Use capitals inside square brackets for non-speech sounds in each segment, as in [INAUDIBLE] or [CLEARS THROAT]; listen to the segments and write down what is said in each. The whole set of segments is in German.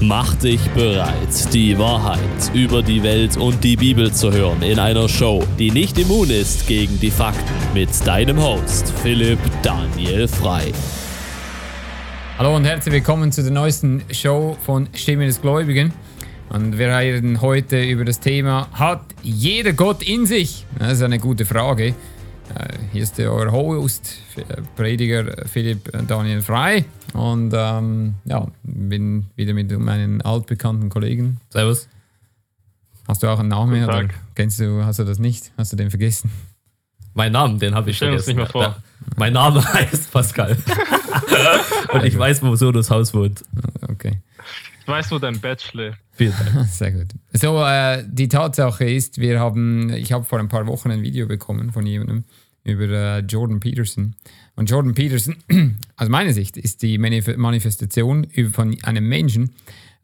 Mach dich bereit, die Wahrheit über die Welt und die Bibel zu hören in einer Show, die nicht immun ist gegen die Fakten mit deinem Host Philipp Daniel Frei. Hallo und herzlich willkommen zu der neuesten Show von Stimme des Gläubigen. Und wir reden heute über das Thema, hat jeder Gott in sich? Das ist eine gute Frage. Äh, hier ist der euer Host, Prediger Philipp Daniel Frei. Und ähm, ja, bin wieder mit meinen altbekannten Kollegen. Servus. Hast du auch einen Namen? Oder Tag. kennst du, hast du das nicht? Hast du den vergessen? Mein Namen, den habe ich Stell uns vergessen. nicht mal vor. Mein Name [LAUGHS] heißt Pascal. [LAUGHS] und ich weiß, wo so das Haus wohnt. Okay. Ich weiß, wo dein Bett schläft. [LAUGHS] Sehr gut. So, äh, die Tatsache ist, wir haben, ich habe vor ein paar Wochen ein Video bekommen von jemandem über äh, Jordan Peterson. Und Jordan Peterson, [CLEARS THROAT] aus meiner Sicht, ist die Manif Manifestation von einem Menschen,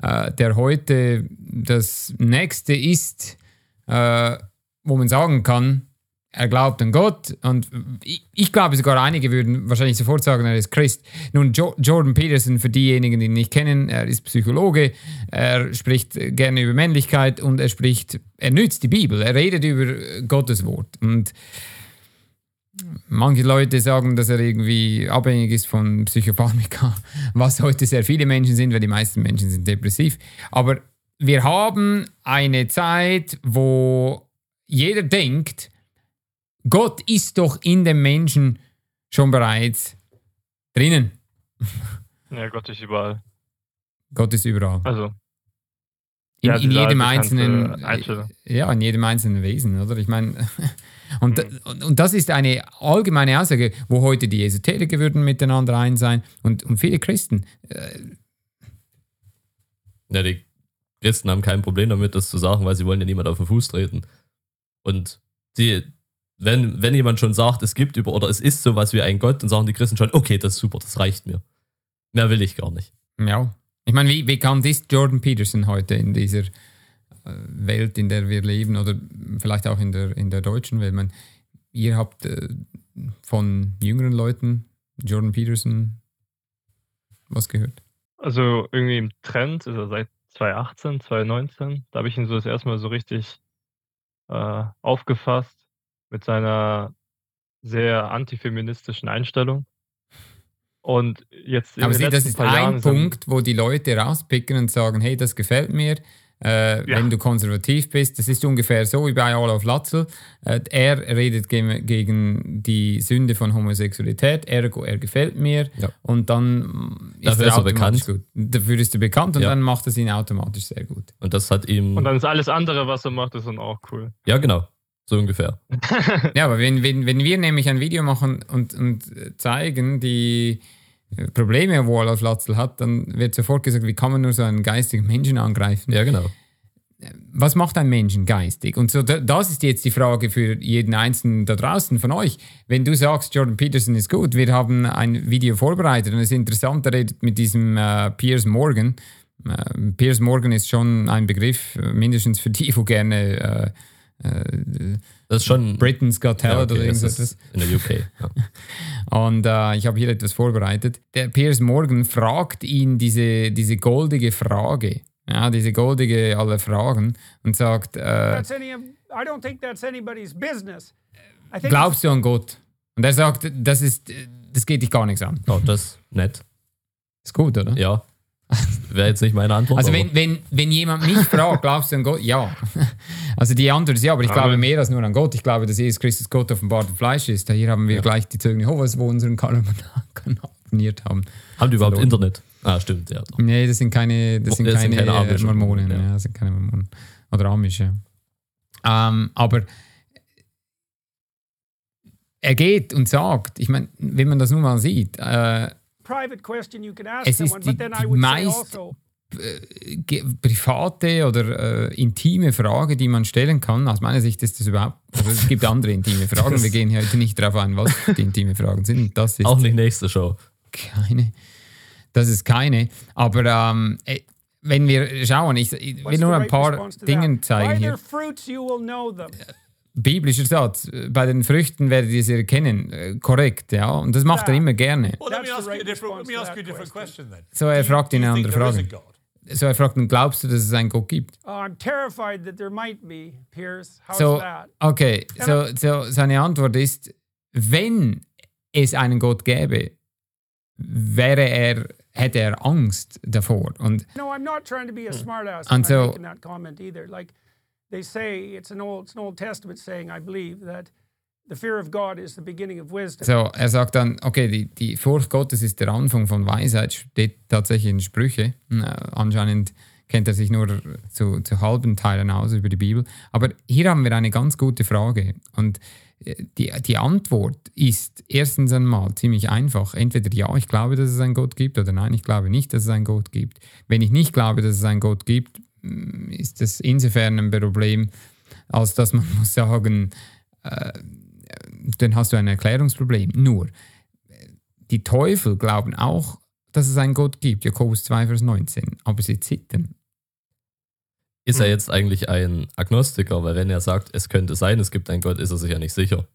äh, der heute das Nächste ist, äh, wo man sagen kann, er glaubt an Gott und ich, ich glaube sogar einige würden wahrscheinlich sofort sagen, er ist Christ. Nun, jo Jordan Peterson, für diejenigen, die ihn nicht kennen, er ist Psychologe, er spricht gerne über Männlichkeit und er spricht, er nützt die Bibel, er redet über Gottes Wort und Manche Leute sagen, dass er irgendwie abhängig ist von Psychopharmaka, [LAUGHS] was heute sehr viele Menschen sind, weil die meisten Menschen sind depressiv. Aber wir haben eine Zeit, wo jeder denkt, Gott ist doch in dem Menschen schon bereits drinnen. [LAUGHS] Ja, Gott ist überall. Gott ist überall. Also, In, Ja, in jedem einzelnen, bekannte Einstellung. ja, in jedem einzelnen Wesen, oder? Ich meine, [LAUGHS] und, Mhm. und, und das ist eine allgemeine Aussage, wo heute die Esoteriker würden miteinander ein sein und, und viele Christen. Ja, die Christen haben kein Problem damit, das zu sagen, weil sie wollen ja niemand auf den Fuß treten. Und die, wenn, wenn jemand schon sagt, es gibt über oder es ist sowas wie ein Gott, dann sagen die Christen schon, okay, das ist super, das reicht mir. Mehr will ich gar nicht. Ja. Ich meine, wie bekannt ist Jordan Peterson heute in dieser äh, Welt, in der wir leben oder vielleicht auch in der, in der deutschen Welt? Ich meine, ihr habt äh, von jüngeren Leuten Jordan Peterson was gehört? also irgendwie im Trend ist er seit 2018, 2019. Da habe ich ihn so das erste Mal so richtig äh, aufgefasst mit seiner sehr antifeministischen Einstellung. Und jetzt Aber sieh, das ist Jahren ein er- Punkt, wo die Leute rauspicken und sagen, hey, das gefällt mir. Äh, Ja. Wenn du konservativ bist, das ist ungefähr so wie bei Olaf Latzel. Äh, er redet ge gegen die Sünde von Homosexualität, ergo er gefällt mir. Ja. Und dann ist Dafür er ist er automatisch bekannt. gut. Dafür ist er bekannt und Ja. dann macht es ihn automatisch sehr gut. Und das hat ihm. Und dann ist alles andere, was er macht, ist dann auch cool. ja, genau. So ungefähr. [LAUGHS] Ja, aber wenn, wenn, wenn wir nämlich ein Video machen und, und zeigen, die Probleme, wo Olaf Latzel hat, dann wird sofort gesagt, wie kann man nur so einen geistigen Menschen angreifen? Ja, genau. was macht ein Menschen geistig? Und so, da- das ist jetzt die Frage für jeden Einzelnen da draußen von euch. Wenn du sagst, Jordan Peterson ist gut, wir haben ein Video vorbereitet und es ist interessant, er redet mit diesem äh, Piers Morgan. Äh, Piers Morgan ist schon ein Begriff, äh, mindestens für die, wo gerne äh, äh, Das ist schon. Britain's Got ja, Talent okay, oder ist in der UK. Ja. [LAUGHS] Und äh, ich habe hier etwas vorbereitet. Der Piers Morgan fragt ihn diese, diese goldige Frage, ja, diese goldige aller Fragen und sagt, äh, that's any. I don't think that's anybody's business. I think glaubst du an Gott? Und er sagt, das ist, das geht dich gar nichts an. Oh, das ist nett. Ist gut, oder? Ja. Wäre jetzt nicht meine Antwort. Also wenn, wenn, wenn jemand mich [LAUGHS] fragt, glaubst du an Gott? Ja. Also die Antwort ist ja, aber ich glaube Amen. mehr als nur an Gott. Ich glaube, dass Jesus Christus Gott offenbart im Fleisch ist. Hier haben wir gleich die Zeugen Jehovas, wo unseren Kanal [LAUGHS] abonniert haben. haben die überhaupt verloren. Internet? Ah, stimmt, ja. Nee, das sind keine, das sind Das sind keine, keine äh, Amische. Mormonen. Ja. Ja. das sind keine Mormonen. Oder Amish, ja. Ähm, aber er geht und sagt, ich meine, wenn man das nun mal sieht, äh, private question you could ask Es ist someone, die- but then I die would say meist- also, ge- private oder äh, intime Frage, die man stellen kann. Aus meiner Sicht ist das überhaupt, also es gibt andere intime Fragen. Wir gehen heute nicht darauf ein, was die intime Fragen sind. Das ist Auch nicht nächste Show. keine. Das ist keine. Aber ähm, äh, wenn wir schauen, ich, ich will nur ein paar Dinge zeigen hier. Biblischer Satz. Bei den Früchten werdet ihr sie erkennen. Äh, korrekt, ja. Und das macht er Ja. immer gerne. Well, let me That's the ask you a right different, let response me to ask that you a different question. question then. So, er fragt ihn eine andere Frage. a God? so er fragt, glaubst du, dass es einen Gott gibt? I'm terrified that there might be, Pierce. How's So, that? okay, so, so seine Antwort ist, wenn es einen Gott gäbe, wäre er, hätte er Angst davor. Und No, I'm not trying to be a smartass. And I'm so- making that comment either. Like they say, it's an old, it's an Old Testament saying, I believe that the fear of God is the beginning of wisdom. so, er sagt dann, okay, die, die Furcht Gottes ist der Anfang von Weisheit, steht tatsächlich in Sprüche. Äh, anscheinend kennt er sich nur zu, zu halben Teilen aus über die Bibel. Aber hier haben wir eine ganz gute Frage. Und äh, die, die Antwort ist erstens einmal ziemlich einfach. Entweder ja, ich glaube, dass es einen Gott gibt, oder nein, ich glaube nicht, dass es einen Gott gibt. Wenn ich nicht glaube, dass es einen Gott gibt, ist das insofern ein Problem, als dass man [LAUGHS] muss sagen, äh, dann hast du ein Erklärungsproblem. Nur, die Teufel glauben auch, dass es einen Gott gibt, Jakobus 2, Vers 19, aber sie zittern. Ist er Hm. jetzt eigentlich ein Agnostiker? Weil wenn er sagt, es könnte sein, es gibt einen Gott, ist er sich ja nicht sicher.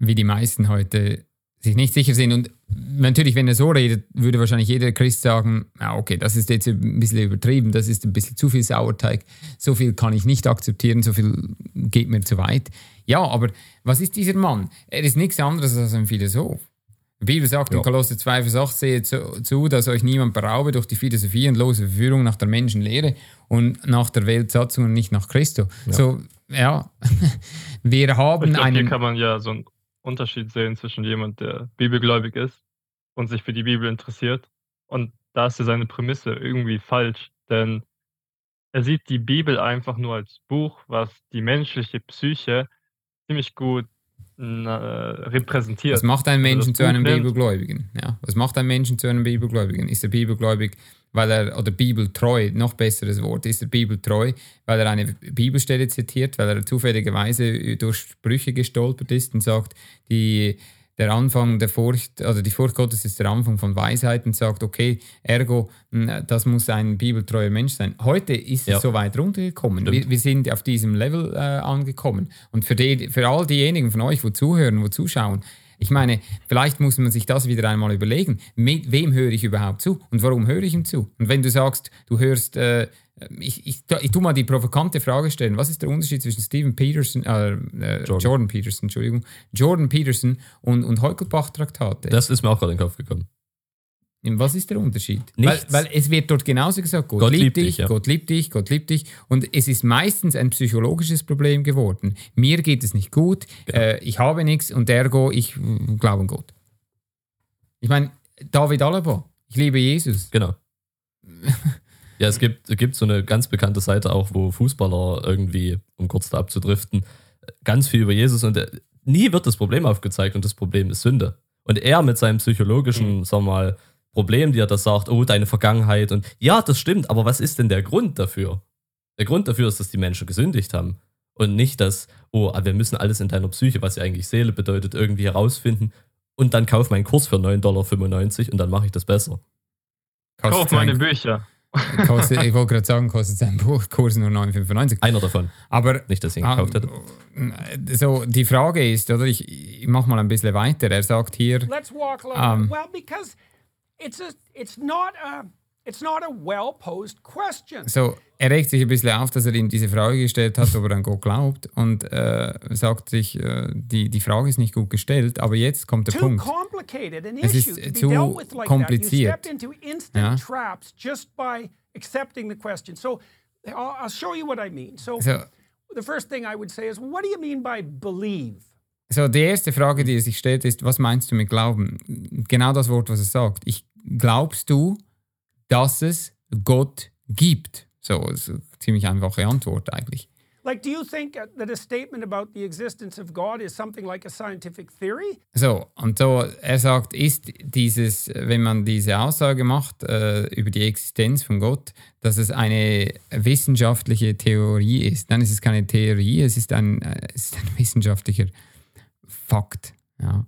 wie die meisten heute sich nicht sicher sind. Und natürlich, wenn er so redet, würde wahrscheinlich jeder Christ sagen, ja, okay, das ist jetzt ein bisschen übertrieben, das ist ein bisschen zu viel Sauerteig, so viel kann ich nicht akzeptieren, so viel geht mir zu weit. Ja, aber was ist dieser Mann? Er ist nichts anderes als ein Philosoph. Die Bibel sagt in Ja. Kolosser 2, Vers 8, seht zu, zu, dass euch niemand beraube durch die Philosophie und lose Verführung nach der Menschenlehre und nach der Weltsatzung und nicht nach Christo. So, ja, [LAUGHS] wir haben glaube, hier einen... kann man ja so einen Unterschied sehen zwischen jemand, der bibelgläubig ist und sich für die Bibel interessiert. Und da ist ja seine Prämisse irgendwie falsch, denn er sieht die Bibel einfach nur als Buch, was die menschliche Psyche ziemlich gut na, repräsentiert. Was macht einen Also Menschen zu einem Bibelgläubigen? Ja, was macht einen Menschen zu einem Bibelgläubigen? Ist er bibelgläubig, weil er, oder bibeltreu, noch besseres Wort, ist er bibeltreu, weil er eine Bibelstelle zitiert, weil er zufälligerweise durch Sprüche gestolpert ist und sagt, die, der Anfang der Furcht, also die Furcht Gottes ist der Anfang von Weisheit und sagt, okay, ergo, mh, das muss ein bibeltreuer Mensch sein. Heute ist Ja. es so weit runtergekommen. Wir, wir sind auf diesem Level äh, angekommen. Und für, die, für all diejenigen von euch, wo zuhören, wo zuschauen, ich meine, vielleicht muss man sich das wieder einmal überlegen. Mit wem höre ich überhaupt zu und warum höre ich ihm zu? Und wenn du sagst, du hörst, äh, ich, ich, ich tu mal die provokante Frage stellen, was ist der Unterschied zwischen Steven Peterson, äh, äh, Jordan. Jordan. Peterson, Entschuldigung, Jordan Peterson und, und Heukelbach-Traktate? Das ist mir auch gerade in den Kopf gekommen. Was ist der Unterschied? Weil, Nichts. weil es wird dort genauso gesagt, Gott, Gott liebt dich, ja. Gott liebt dich, Gott liebt dich. Und es ist meistens ein psychologisches Problem geworden. Mir geht es nicht gut, Genau. äh, ich habe nichts und ergo, ich äh, glaube an Gott. Ich meine, David Alaba, ich liebe Jesus. Genau. [LAUGHS] ja, es gibt, es gibt so eine ganz bekannte Seite auch, wo Fußballer irgendwie, um kurz da abzudriften, ganz viel über Jesus und äh, nie wird das Problem aufgezeigt und das Problem ist Sünde. Und er mit seinem psychologischen, sag mal, Problem, die er das sagt, oh, deine Vergangenheit und ja, das stimmt, aber was ist denn der Grund dafür? Der Grund dafür ist, dass die Menschen gesündigt haben und nicht, dass, oh, wir müssen alles in deiner Psyche, was ja eigentlich Seele bedeutet, irgendwie herausfinden und dann kauf meinen Kurs für 9,95 Dollar und dann mache ich das besser. Kostet Kauf meine Bücher. [LAUGHS] kostet, ich wollte gerade sagen, kostet sein Buchkurs nur 9,95. Einer davon. Aber Nicht, dass ich ihn Ah, gekauft hätte. so, die Frage ist, oder ich, ich mache mal ein bisschen weiter. Er sagt hier, Let's walk. Um, well, because it's a, it's not a, it's not a well posed question. So, er regt sich ein bisschen auf, dass er ihm diese Frage gestellt hat, ob er an Gott glaubt und äh, sagt sich, äh, die, die Frage ist nicht gut gestellt, aber jetzt kommt der Too Punkt. complicated an Es issue ist to be zu dealt with like that. You kompliziert. step into instant Ja. traps just by accepting the question. So I'll, I'll show you what I mean. So So, the first thing I would say is, what do you mean by believe? So, die erste Frage, die er sich stellt, ist, was meinst du mit Glauben? Genau das Wort, was er sagt. Ich, glaubst du, dass es Gott gibt? So, ist eine ziemlich einfache Antwort eigentlich. Like, do you think that a statement about the existence of God is something like a scientific theory? So, und so, er sagt, ist dieses, wenn man diese Aussage macht äh, über die Existenz von Gott, dass es eine wissenschaftliche Theorie ist. Es ist keine Theorie, es ist ein, äh, es ist ein wissenschaftlicher Fakt. Ja.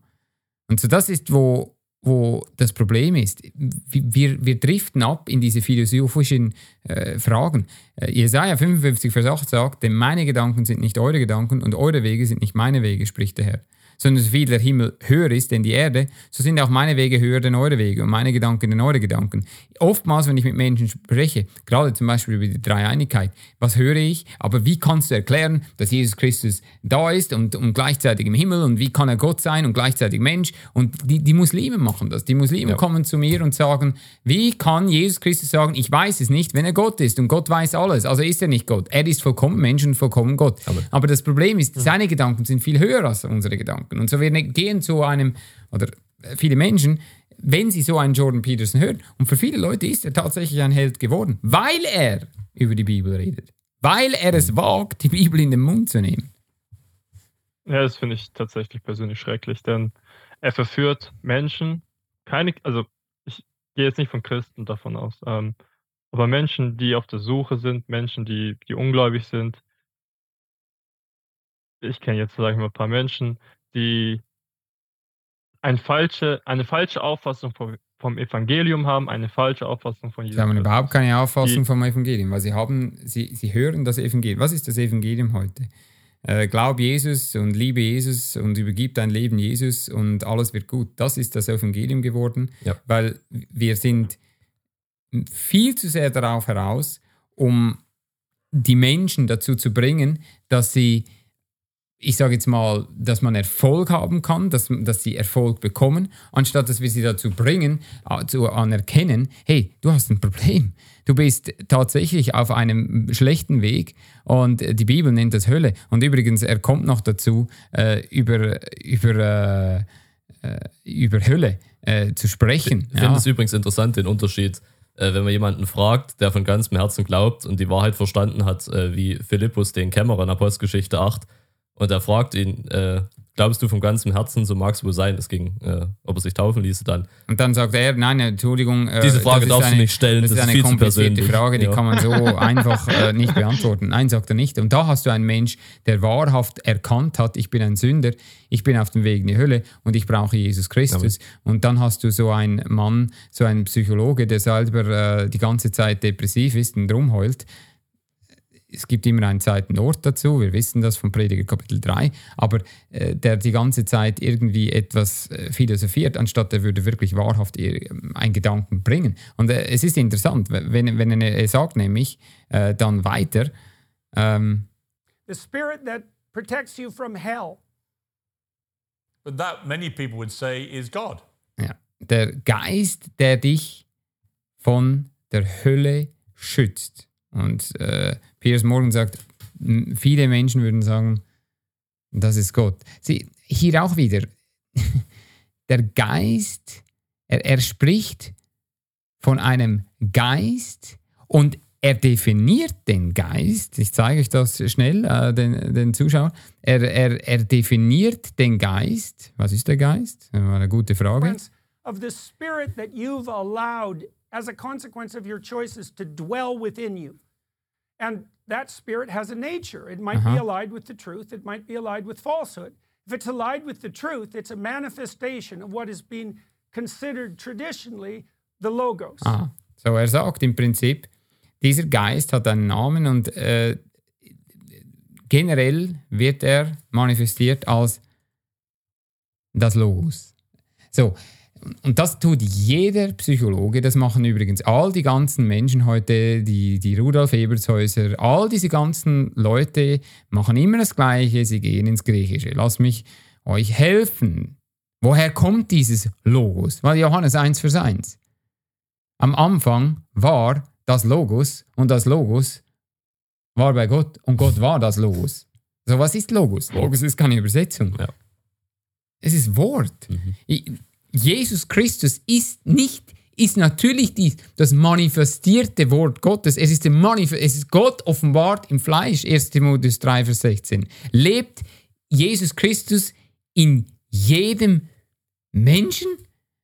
Und so, das ist, wo, wo das Problem ist. Wir, wir driften ab in diese philosophischen äh, Fragen. Äh, Jesaja 55, Vers 8 sagt, denn meine Gedanken sind nicht eure Gedanken und eure Wege sind nicht meine Wege, spricht der Herr. Sondern so viel der Himmel höher ist denn die Erde, so sind auch meine Wege höher denn eure Wege und meine Gedanken denn eure Gedanken. Oftmals, wenn ich mit Menschen spreche, gerade zum Beispiel über die Dreieinigkeit, was höre ich? Aber wie kannst du erklären, dass Jesus Christus da ist und, und gleichzeitig im Himmel und wie kann er Gott sein und gleichzeitig Mensch? Und die, die Muslime machen das. Die Muslime Ja. kommen zu mir und sagen, wie kann Jesus Christus sagen, ich weiß es nicht, wenn er Gott ist und Gott weiß alles. Also ist er nicht Gott. Er ist vollkommen Mensch und vollkommen Gott. Amen. Aber das Problem ist, seine Gedanken sind viel höher als unsere Gedanken. Und so wir gehen zu einem, oder viele Menschen, wenn sie so einen Jordan Peterson hören, und für viele Leute ist er tatsächlich ein Held geworden, weil er über die Bibel redet. Weil er es wagt, die Bibel in den Mund zu nehmen. Ja, das finde ich tatsächlich persönlich schrecklich, denn er verführt Menschen, keine, also ich gehe jetzt nicht von Christen davon aus, ähm, aber Menschen, die auf der Suche sind, Menschen, die, die ungläubig sind. Ich kenne jetzt, sage ich mal, ein paar Menschen, die ein falsche, eine falsche Auffassung vom, vom Evangelium haben, eine falsche Auffassung von Jesus. Sie haben überhaupt keine Auffassung Die- vom Evangelium, weil sie haben, sie, sie hören das Evangelium. Was ist das Evangelium heute? Äh, glaub Jesus und liebe Jesus und übergib dein Leben Jesus und alles wird gut. Das ist das Evangelium geworden, Ja. weil wir sind viel zu sehr darauf heraus, um die Menschen dazu zu bringen, dass sie, ich sage jetzt mal, dass man Erfolg haben kann, dass, dass sie Erfolg bekommen, anstatt dass wir sie dazu bringen, äh, zu anerkennen, hey, du hast ein Problem. Du bist tatsächlich auf einem schlechten Weg und die Bibel nennt das Hölle. Und übrigens, er kommt noch dazu, äh, über, über, äh, äh, über Hölle äh, zu sprechen. Ich finde es übrigens interessant, den Unterschied, äh, wenn man jemanden fragt, der von ganzem Herzen glaubt und die Wahrheit verstanden hat, wie Philippus den Kämmerer in Apostelgeschichte 8, und er fragt ihn, äh, glaubst du von ganzem Herzen, so mag es wohl sein, es ging, äh, ob er sich taufen ließe dann. Und dann sagt er, nein, Entschuldigung. äh, Diese Frage darfst du eine, nicht stellen, Das, das ist ist eine komplizierte. Frage, die Ja. kann man so [LAUGHS] einfach äh, nicht beantworten. Nein, sagt er nicht. Und da hast du einen Mensch, der wahrhaft erkannt hat, ich bin ein Sünder, ich bin auf dem Weg in die Hölle und ich brauche Jesus Christus. Und dann hast du so einen Mann, so einen Psychologe, der selber äh, die ganze Zeit depressiv ist und rumheult es gibt immer einen Zeitnort dazu, wir wissen das vom Prediger Kapitel 3, aber äh, der die ganze Zeit irgendwie etwas äh, philosophiert, anstatt er würde wirklich wahrhaft ihr, ähm, einen Gedanken bringen. Und äh, es ist interessant, wenn, wenn er, er sagt nämlich äh, dann weiter, ähm, The spirit that protects you from hell. But that many people would say is God. ja, der Geist, der dich von der Hölle schützt. Und äh, Piers Morgan sagt, viele Menschen würden sagen, das ist Gott. Sie, hier auch wieder, [LAUGHS] der Geist, er, er spricht von einem Geist und er definiert den Geist. Ich zeige euch das schnell äh, den, den Zuschauern. Er, er, er definiert den Geist. Was ist der Geist? Das war eine gute Frage. of the spirit that you've allowed as a consequence of your choices to dwell within you. And that spirit has a nature. It might be Uh-huh. allied with the truth, it might be allied with falsehood. If it's allied with the truth, it's a manifestation of what has been considered traditionally the Logos. Ah, so er sagt im Prinzip, dieser Geist hat einen Namen und äh, generell wird er manifestiert als das Logos. So, und das tut jeder Psychologe, das machen übrigens all die ganzen Menschen heute, die, die Rudolf Ebershäuser, all diese ganzen Leute machen immer das Gleiche, sie gehen ins Griechische. Lass mich euch helfen. Woher kommt dieses Logos? Weil Johannes 1 Vers 1. Am Anfang war das Logos und das Logos war bei Gott und Gott war das Logos. So, was ist Logos? Logos ist keine Übersetzung. Ja. Es ist Wort. I- Jesus Christus ist nicht, ist natürlich die, das manifestierte Wort Gottes. Es ist, Manif es ist Gott offenbart im Fleisch, 1 Timotheus 3, Vers 16. Lebt Jesus Christus in jedem Menschen?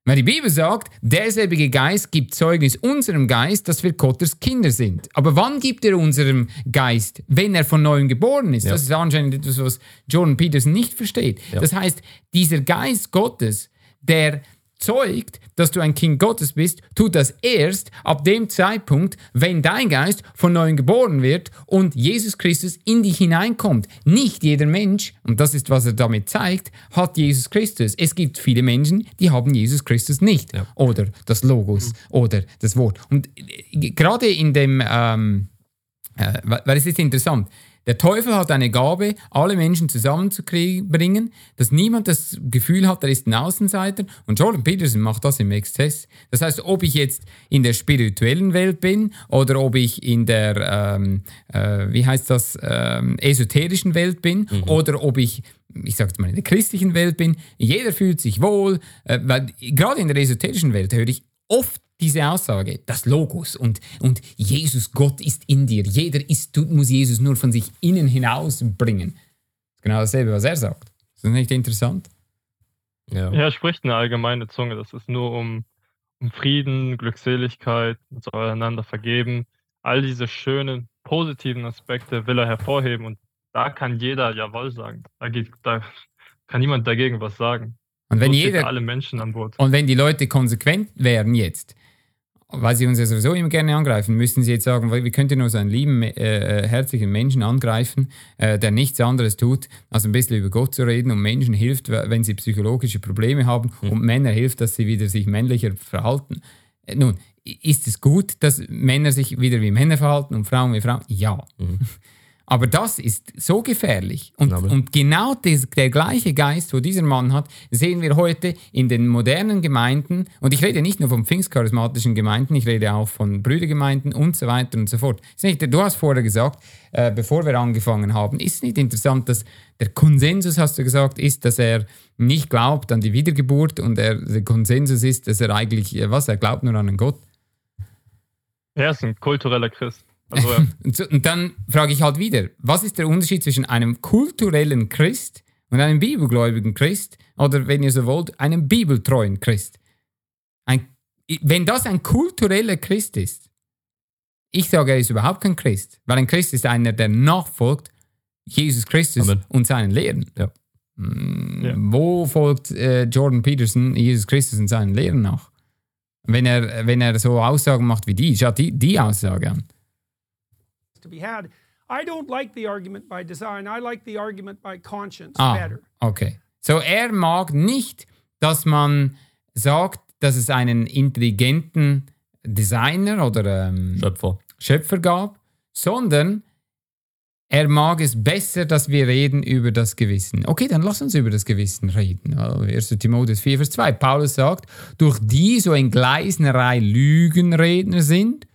Weil die Bibel sagt, derselbige Geist gibt Zeugnis unserem Geist, dass wir Gottes Kinder sind. Aber wann gibt er unserem Geist? Wenn er von neuem geboren ist. Ja. Das ist anscheinend etwas, was Jordan Peterson nicht versteht. Ja. Das heißt, dieser Geist Gottes, der zeugt, dass du ein Kind Gottes bist, tut das erst ab dem Zeitpunkt, wenn dein Geist von neuem geboren wird und Jesus Christus in dich hineinkommt. Nicht jeder Mensch, und das ist, was er damit zeigt, hat Jesus Christus. Es gibt viele Menschen, die haben Jesus Christus nicht. Ja. Oder das Logos oder das Wort. Und äh, gerade in dem, ähm, äh, weil es ist interessant, der Teufel hat eine Gabe, alle Menschen zusammenzubringen, dass niemand das Gefühl hat, er ist ein Außenseiter. Und Jordan Peterson macht das im Exzess. Das heißt, ob ich jetzt in der spirituellen Welt bin oder ob ich in der, ähm, äh, wie heißt das, ähm, esoterischen Welt bin oder ob ich ich sage mal, in der christlichen Welt bin, jeder fühlt sich wohl, äh, weil gerade in der esoterischen Welt höre ich oft diese Aussage, das Logos und, und Jesus, Gott ist in dir. Jeder ist, tut, muss Jesus nur von sich innen hinaus bringen. Das ist genau dasselbe, was er sagt. Ist das nicht interessant? Ja. Er spricht eine allgemeine Zunge. Das ist nur um, um Frieden, Glückseligkeit, uns soll einander vergeben. All diese schönen, positiven Aspekte will er hervorheben und da kann jeder Jawohl sagen. Da, geht, da kann niemand dagegen was sagen. Und wenn so er jeder alle Menschen an Bord. Und wenn die Leute konsequent wären jetzt, weil sie uns ja sowieso immer gerne angreifen, müssen sie jetzt sagen, wie könnt ihr nur so einen lieben, äh, äh, herzlichen Menschen angreifen, äh, der nichts anderes tut, als ein bisschen über Gott zu reden und Menschen hilft, wenn sie psychologische Probleme haben und Männer hilft, dass sie wieder sich männlicher verhalten. Äh, Nun, ist es gut, dass Männer sich wieder wie Männer verhalten und Frauen wie Frauen? Ja. [LAUGHS] Aber das ist so gefährlich. Und, und genau des, der gleiche Geist, wo dieser Mann hat, sehen wir heute in den modernen Gemeinden. Und ich rede nicht nur von pfingstcharismatischen Gemeinden, ich rede auch von Brüdergemeinden und so weiter und so fort. Nicht, du hast vorher gesagt, äh, bevor wir angefangen haben, ist nicht interessant, dass der Konsensus, hast du gesagt, ist, dass er nicht glaubt an die Wiedergeburt und er, der Konsensus ist, dass er eigentlich, äh, was, er glaubt nur an einen Gott. Er ist ein kultureller Christ. Also er, [LAUGHS] Und, dann frage ich halt wieder, was ist der Unterschied zwischen einem kulturellen Christ und einem bibelgläubigen Christ oder, wenn ihr so wollt, einem bibeltreuen Christ? Ein, wenn das ein kultureller Christ ist, ich sage, er ist überhaupt kein Christ, weil ein Christ ist einer, der nachfolgt Jesus Christus Amen. und seinen Lehren. Ja. Mm, Ja. Wo folgt äh, Jordan Peterson Jesus Christus und seinen Lehren nach? Wenn er, wenn er so Aussagen macht wie die, schaut die, die Aussage an. To be had. I don't like the argument by design. I like the argument by conscience Ah, better. okay. So er mag nicht, dass man sagt, dass es einen intelligenten Designer oder ähm, Schöpfer. Schöpfer gab, sondern er mag es besser, dass wir reden über das Gewissen. Okay, dann lass uns über das Gewissen reden. Also 1. Timotheus 4, Vers 2. Paulus sagt, durch die so in Gleisnerei Lügenredner sind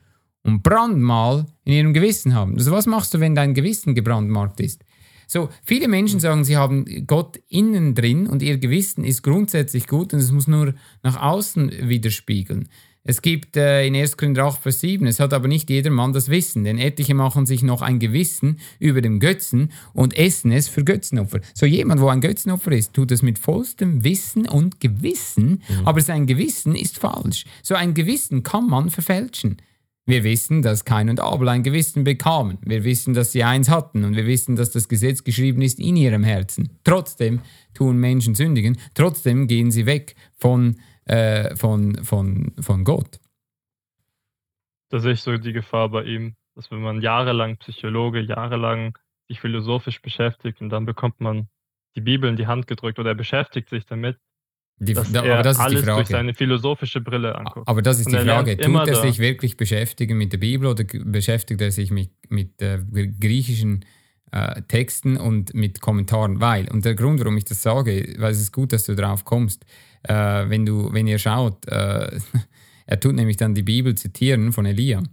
und Brandmal in ihrem Gewissen haben. Also was machst du, wenn dein Gewissen gebrandmarkt ist? So, viele Menschen sagen, sie haben Gott innen drin und ihr Gewissen ist grundsätzlich gut und es muss nur nach außen widerspiegeln. Es gibt äh, in 1. Korinther 8, Vers 7, es hat aber nicht jeder Mann das Wissen, denn etliche machen sich noch ein Gewissen über dem Götzen und essen es für Götzenopfer. So jemand, wo ein Götzenopfer ist, tut es mit vollstem Wissen und Gewissen, aber sein Gewissen ist falsch. So ein Gewissen kann man verfälschen. Wir wissen, dass Kain und Abel ein Gewissen bekamen. Wir wissen, dass sie eins hatten und wir wissen, dass das Gesetz geschrieben ist in ihrem Herzen. Trotzdem tun Menschen sündigen, trotzdem gehen sie weg von, äh, von, von, von Gott. da sehe ich so die Gefahr bei ihm, dass wenn man jahrelang Psychologe, jahrelang sich philosophisch beschäftigt und dann bekommt man die Bibel in die Hand gedrückt oder er beschäftigt sich damit, Die, dass da, er aber das ist alles die durch Frage. seine philosophische Brille anguckt. Aber das ist Und die er Frage. Tut immer er da. sich wirklich beschäftigen mit der Bibel oder beschäftigt er sich mit, mit äh, gr- griechischen äh, Texten und mit Kommentaren? Weil, und der Grund, warum ich das sage, weil es ist gut, dass du drauf kommst, äh, wenn, du, wenn ihr schaut, äh, [LAUGHS] er tut nämlich dann die Bibel zitieren von Elia.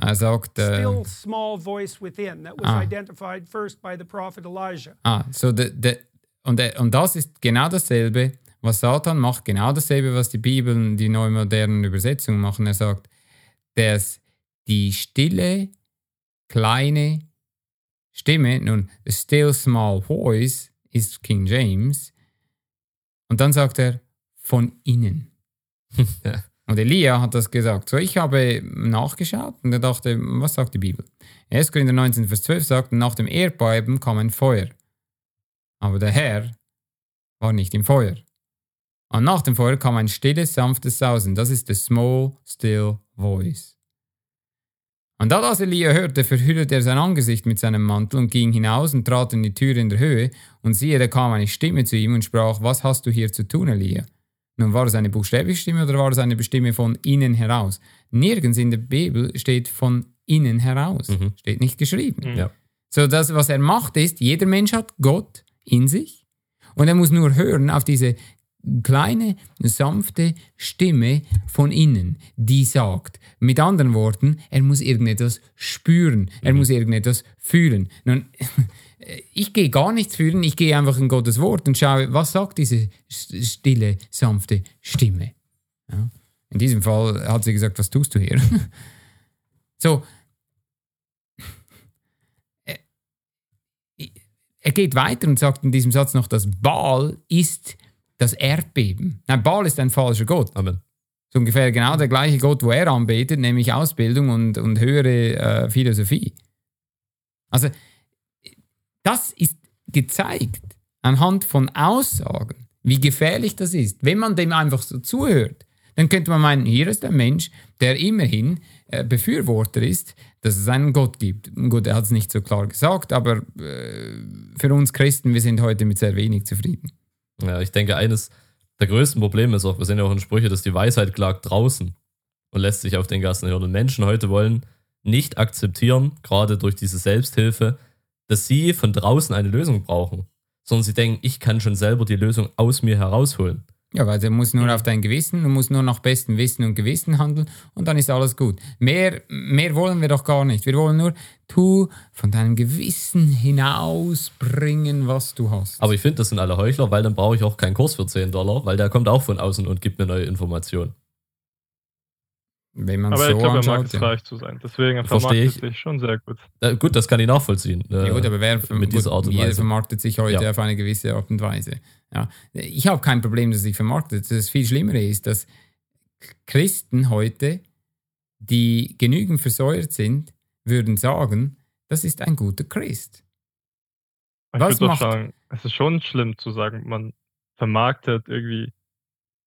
Er sagt, äh, Still small voice within that was Ah. identified first by the prophet Elijah. Ah, so de, de, und, und das ist genau dasselbe, was Satan macht, genau dasselbe, was die Bibeln, die neumodernen Übersetzungen machen. Er sagt, dass die stille, kleine Stimme, nun, a still small voice ist King James, und dann sagt er, von innen. [LAUGHS] Und Elia hat das gesagt. So, ich habe nachgeschaut und er dachte, was sagt die Bibel? 1. Korinther 19, Vers 12 sagt, nach dem Erdbeben kam ein Feuer. Aber der Herr war nicht im Feuer. Und nach dem Feuer kam ein stilles, sanftes Sausen. Das ist the small, still voice. Und da das Elia hörte, verhüllte er sein Angesicht mit seinem Mantel und ging hinaus und trat in die Tür in der Höhe. Und siehe, da kam eine Stimme zu ihm und sprach, was hast du hier zu tun, Elia? Nun war es eine buchstäbliche Stimme oder war es eine Stimme von innen heraus? Nirgends in der Bibel steht von innen heraus. Mhm. Steht nicht geschrieben. Ja. So, das, was er macht, ist, jeder Mensch hat Gott in sich und er muss nur hören auf diese kleine, sanfte Stimme von innen, die sagt. Mit anderen Worten, er muss irgendetwas spüren, er muss irgendetwas fühlen. Nun, [LAUGHS] ich gehe gar nichts fühlen, ich gehe einfach in Gottes Wort und schaue, was sagt diese stille, sanfte Stimme. Ja. In diesem Fall hat sie gesagt, was tust du hier? [LAUGHS] so, er geht weiter und sagt in diesem Satz noch, dass Baal ist das Erdbeben. Nein, Baal ist ein falscher Gott. Amen. So ungefähr genau der gleiche Gott, wo er anbetet, nämlich Ausbildung und, und höhere äh, Philosophie. Also, das ist gezeigt anhand von Aussagen, wie gefährlich das ist. Wenn man dem einfach so zuhört, dann könnte man meinen, hier ist ein Mensch, der immerhin äh, Befürworter ist, dass es einen Gott gibt. Gut, er hat es nicht so klar gesagt, aber äh, für uns Christen, wir sind heute mit sehr wenig zufrieden. Ja, ich denke, eines der größten Probleme ist auch, wir sehen ja auch in Sprüche, dass die Weisheit klagt draußen und lässt sich auf den Gassen hören. Und Menschen heute wollen nicht akzeptieren, gerade durch diese Selbsthilfe, dass sie von draußen eine Lösung brauchen, sondern sie denken, ich kann schon selber die Lösung aus mir herausholen. Ja, weil du musst nur auf dein Gewissen, du musst nur nach bestem Wissen und Gewissen handeln und dann ist alles gut. Mehr, mehr wollen wir doch gar nicht. Wir wollen nur, tu von deinem Gewissen hinausbringen, was du hast. Aber ich finde, das sind alle Heuchler, weil dann brauche ich auch keinen Kurs für 10 Dollar, weil der kommt auch von außen und gibt mir neue Informationen. Wenn man Aber so ich glaube, er mag es ja. reich zu sein. Deswegen er Verstehe vermarktet ich. sich schon sehr gut. Äh, gut, das kann ich nachvollziehen. Äh, Ja gut, aber wer mit dieser Art und jeder Weise. vermarktet sich heute Ja. auf eine gewisse Art und Weise. Ja. Ich habe kein Problem, dass sich vermarktet. Das viel Schlimmere ist, dass Christen heute, die genügend versäuert sind, würden sagen, das ist ein guter Christ. Ich Was macht- sagen, es ist schon schlimm zu sagen, man vermarktet irgendwie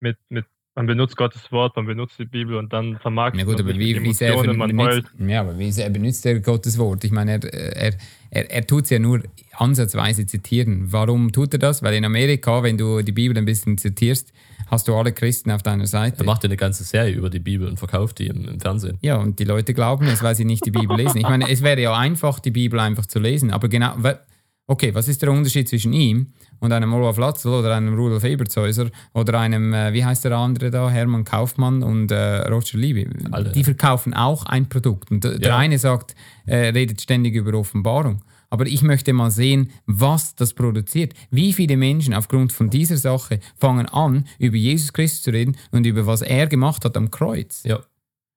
mit, mit, man benutzt Gottes Wort, man benutzt die Bibel und dann vermarktet Ja gut, man aber sich wie, wie sehr Emotionen, man heult. benutzt, ja, aber wie sehr benutzt er Gottes Wort? Ich meine, er, er, er, er tut es ja nur ansatzweise zitieren. Warum tut er das? Weil in Amerika, wenn du die Bibel ein bisschen zitierst, hast du alle Christen auf deiner Seite. Er macht ja eine ganze Serie über die Bibel und verkauft die im, im Fernsehen. Ja, und die Leute glauben es, weil sie nicht die Bibel lesen. Ich meine, es wäre ja einfach, die Bibel einfach zu lesen, aber genau, okay, was ist der Unterschied zwischen ihm und einem Olaf Latzel oder einem Rudolf Eberzhäuser oder einem, äh, wie heißt der andere da, Hermann Kaufmann und äh, Roger Liebe? Alle. Die verkaufen auch ein Produkt. Und der der Ja. eine sagt, äh, redet ständig über Offenbarung. Aber ich möchte mal sehen, was das produziert. Wie viele Menschen aufgrund von dieser Sache fangen an, über Jesus Christus zu reden und über was er gemacht hat am Kreuz. Ja.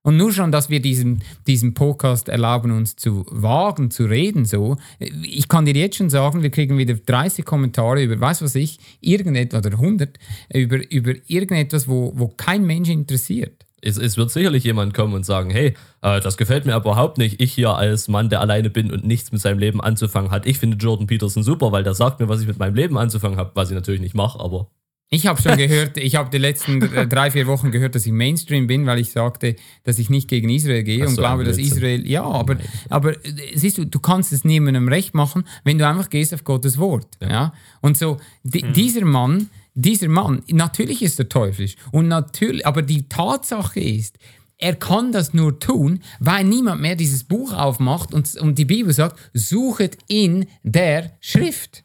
Und nur schon, dass wir diesen, diesen Podcast erlauben, uns zu wagen, zu reden, so. Ich kann dir jetzt schon sagen, wir kriegen wieder 30 Kommentare über, weiß was ich, irgendetwas, oder 100, über, über irgendetwas, wo, wo kein Mensch interessiert. Es, es wird sicherlich jemand kommen und sagen, hey, äh, das gefällt mir aber überhaupt nicht. Ich hier als Mann, der alleine bin und nichts mit seinem Leben anzufangen hat. Ich finde Jordan Peterson super, weil der sagt mir, was ich mit meinem Leben anzufangen habe, was ich natürlich nicht mache, aber Ich habe schon [LAUGHS] gehört, ich habe die letzten äh, drei, vier Wochen gehört, dass ich Mainstream bin, weil ich sagte, dass ich nicht gegen Israel gehe Ach und so, glaube, dass. Israel, ja, aber, aber äh, siehst du, du kannst es niemandem recht machen, wenn du einfach gehst auf Gottes Wort. Ja. Und so, di dieser Mann, dieser Mann, natürlich ist er teuflisch und natürlich, aber die Tatsache ist, er kann das nur tun, weil niemand mehr dieses Buch aufmacht und, und die Bibel sagt, suchet in der Schrift.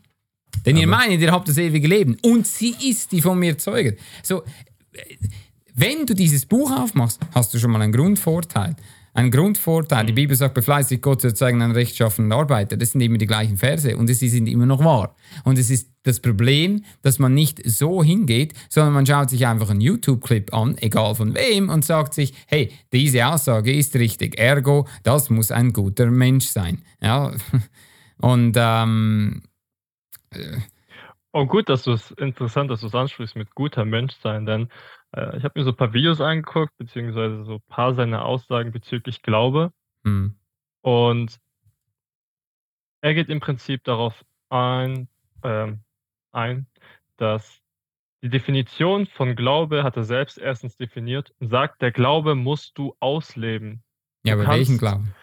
Denn ihr meint, ihr habt das ewige Leben. Und sie ist, die von mir zeuget. So, wenn du dieses Buch aufmachst, hast du schon mal einen Grundvorteil. Einen Grundvorteil. Die Bibel sagt, befleißigt Gott zu erzeugen einen rechtschaffenen Arbeiter. Das sind immer die gleichen Verse und sie sind immer noch wahr. Und es ist das Problem, dass man nicht so hingeht, sondern man schaut sich einfach einen YouTube-Clip an, egal von wem, und sagt sich, hey, diese Aussage ist richtig, ergo, das muss ein guter Mensch sein. Ja. [LAUGHS] Und ähm, Oh, gut, dass du es interessant, dass du es ansprichst mit guter Mensch sein, denn äh, ich habe mir so ein paar Videos angeguckt, beziehungsweise so ein paar seiner Aussagen bezüglich Glaube. hm, Und er geht im Prinzip darauf ein, ähm, ein dass die Definition von Glaube hat er selbst erstens definiert und sagt, der Glaube musst du ausleben. Ja, aber welchen Glauben?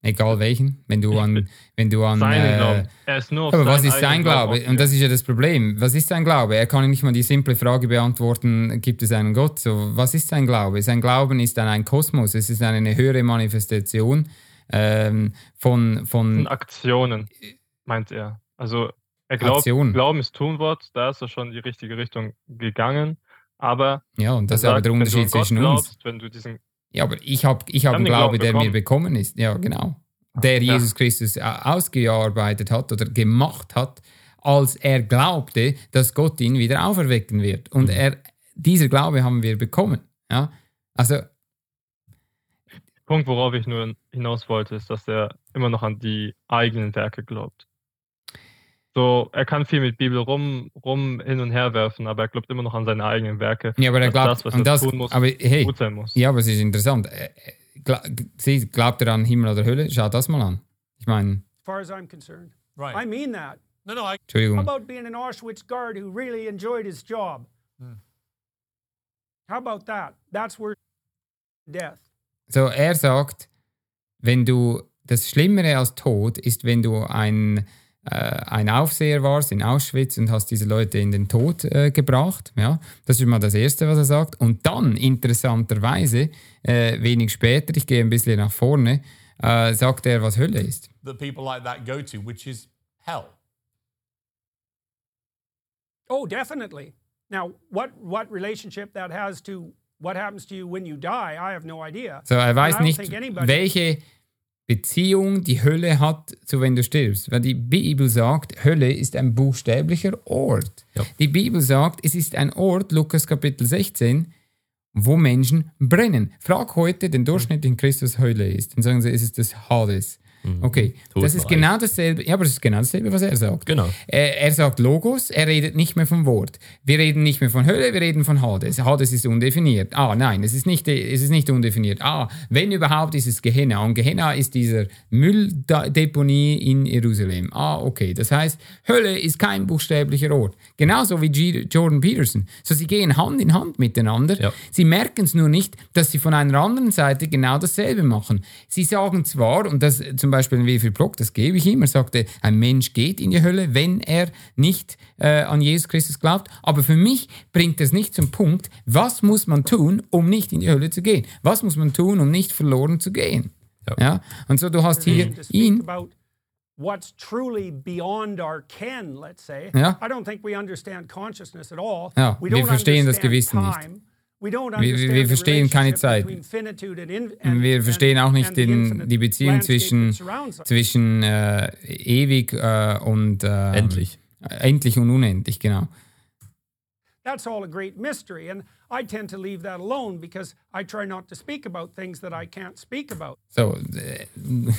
Egal welchen, wenn du an, wenn du an, äh, Glauben. Er ist nur aber was ist sein Glaube? Und das ist ja das Problem. Was ist sein Glaube? Er kann nicht mal die simple Frage beantworten, gibt es einen Gott? So, was ist sein Glaube? Sein Glauben ist dann ein Kosmos, es ist eine höhere Manifestation ähm, von, sind von Aktionen, meint er. Also er glaubt, Aktionen. Glauben ist Tunwort, da ist er schon in die richtige Richtung gegangen. Aber ja, und das ist er aber der Unterschied an zwischen uns. glaubst, wenn du diesen Ja, aber ich habe ich hab einen Glaube, Glauben der mir bekommen. bekommen ist. Ja, genau. Der Ja. Jesus Christus äh, ausgearbeitet hat oder gemacht hat, als er glaubte, dass Gott ihn wieder auferwecken wird. Und er, dieser Glaube haben wir bekommen. Ja? Also, Punkt, worauf ich nur hinaus wollte, ist, dass er immer noch an die eigenen Werke glaubt. So, er kann viel mit Bibel rum, rum hin und her werfen, aber er glaubt immer noch an seine eigenen Werke. ja, aber er glaubt, das, was und er das, tun muss, aber hey, gut sein muss. ja, aber es ist interessant. Äh, äh, Sie glaubt er an Himmel oder Hölle? Schau das mal an. Ich meine, as far as I'm concerned. I Right. mean that. No, no, I, How Entschuldigung. about being an Auschwitz guard who really enjoyed his job? How about that? That's than death. So, er sagt, wenn du, das Schlimmere als Tod ist, wenn du ein, ein Aufseher warst in Auschwitz und hast diese Leute in den Tod äh, gebracht. Ja, das ist mal das Erste, was er sagt. Und dann, interessanterweise, äh, wenig später, ich gehe ein bisschen nach vorne, äh, sagt er, was Hölle ist. that people like that go to, which is hell. Oh, definitely. Now, what what relationship that has to what happens to you when you die, I have no idea. So, er weiß And I don't nicht, welche Beziehung die Hölle hat zu wenn du stirbst. Weil die Bibel sagt, Hölle ist ein buchstäblicher Ort. Ja. Die Bibel sagt, es ist ein Ort, Lukas Kapitel 16, wo Menschen brennen. Frag heute den durchschnittlichen Christus Hölle ist. Dann sagen sie, es ist das Hades. Okay, das ist Todbereich. genau dasselbe. Ja, aber das ist genau dasselbe, was er sagt. Genau. Er, er sagt Logos, er redet nicht mehr vom Wort. Wir reden nicht mehr von Hölle, wir reden von Hades. Hades ist undefiniert. Ah, nein, es ist nicht, es ist nicht undefiniert. Ah, wenn überhaupt, ist es Gehenna. Und Gehenna ist dieser Mülldeponie in Jerusalem. Ah, okay. Das heißt, Hölle ist kein buchstäblicher Ort. Genauso wie G Jordan Peterson. So, sie gehen Hand in Hand miteinander. Ja. Sie merken es nur nicht, dass sie von einer anderen Seite genau dasselbe machen. Sie sagen zwar, und das zum Beispiel in Wilfried Block, das gebe ich ihm, er sagte, ein Mensch geht in die Hölle, wenn er nicht äh, an Jesus Christus glaubt, aber für mich bringt es nicht zum Punkt, was muss man tun, um nicht in die Hölle zu gehen? Was muss man tun, um nicht verloren zu gehen? Ja. Ja? Und so, du hast hier ihn, what's truly beyond our ken, let's say. Ja. I don't think we understand consciousness at all. Ja, we wir don't verstehen das understand Gewissen nicht. Time. We don't Wir- verstehen keine Zeit. wir verstehen auch nicht den, die Beziehung zwischen, zwischen äh, ewig äh, und äh, Endlich. endlich und unendlich, genau. That's all a great mystery. And I tend to leave that alone because I try not to speak about things that I can't speak about. So, äh, [LAUGHS]